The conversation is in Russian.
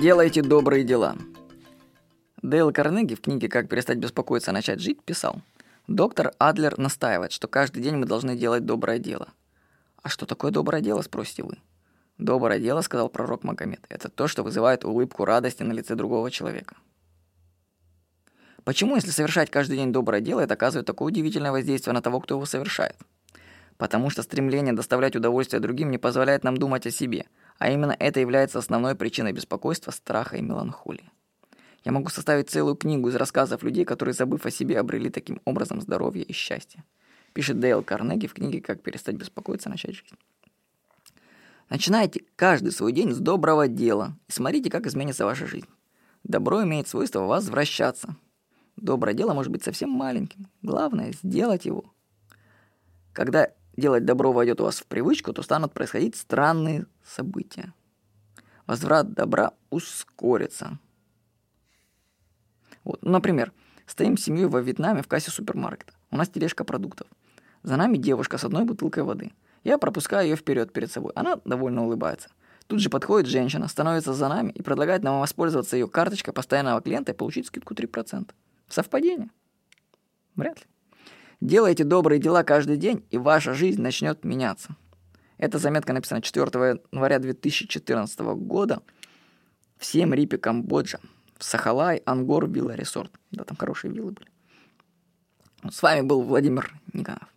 Делайте добрые дела. Дейл Карнеги в книге «Как перестать беспокоиться, начать жить» писал, «Доктор Адлер настаивает, что каждый день мы должны делать доброе дело». А что такое доброе дело, спросите вы? Доброе дело, сказал пророк Магомед, это то, что вызывает улыбку радости на лице другого человека. Почему, если совершать каждый день доброе дело, это оказывает такое удивительное воздействие на того, кто его совершает? Потому что стремление доставлять удовольствие другим не позволяет нам думать о себе, а именно это является основной причиной беспокойства, страха и меланхолии. Я могу составить целую книгу из рассказов людей, которые, забыв о себе, обрели таким образом здоровье и счастье. Пишет Дейл Карнеги в книге «Как перестать беспокоиться, начать жизнь». Начинайте каждый свой день с доброго дела и смотрите, как изменится ваша жизнь. Добро имеет свойство возвращаться. Доброе дело может быть совсем маленьким. Главное – сделать его. Когда делать добро войдет у вас в привычку, то станут происходить странные события. Возврат добра ускорится. Вот, ну, например, стоим с семьей во Вьетнаме в кассе супермаркета. У нас тележка продуктов. За нами девушка с одной бутылкой воды. Я пропускаю ее вперед перед собой. Она довольно улыбается. Тут же подходит женщина, становится за нами и предлагает нам воспользоваться ее карточкой постоянного клиента и получить скидку 3%. Совпадение? Вряд ли. Делайте добрые дела каждый день, и ваша жизнь начнет меняться. Эта заметка написана 4 января 2014 года в Сiem Рипе, Камбоджа, в Сахалай, Ангор, Вилла Ресорт. Да, там хорошие виллы были. С вами был Владимир Никонов.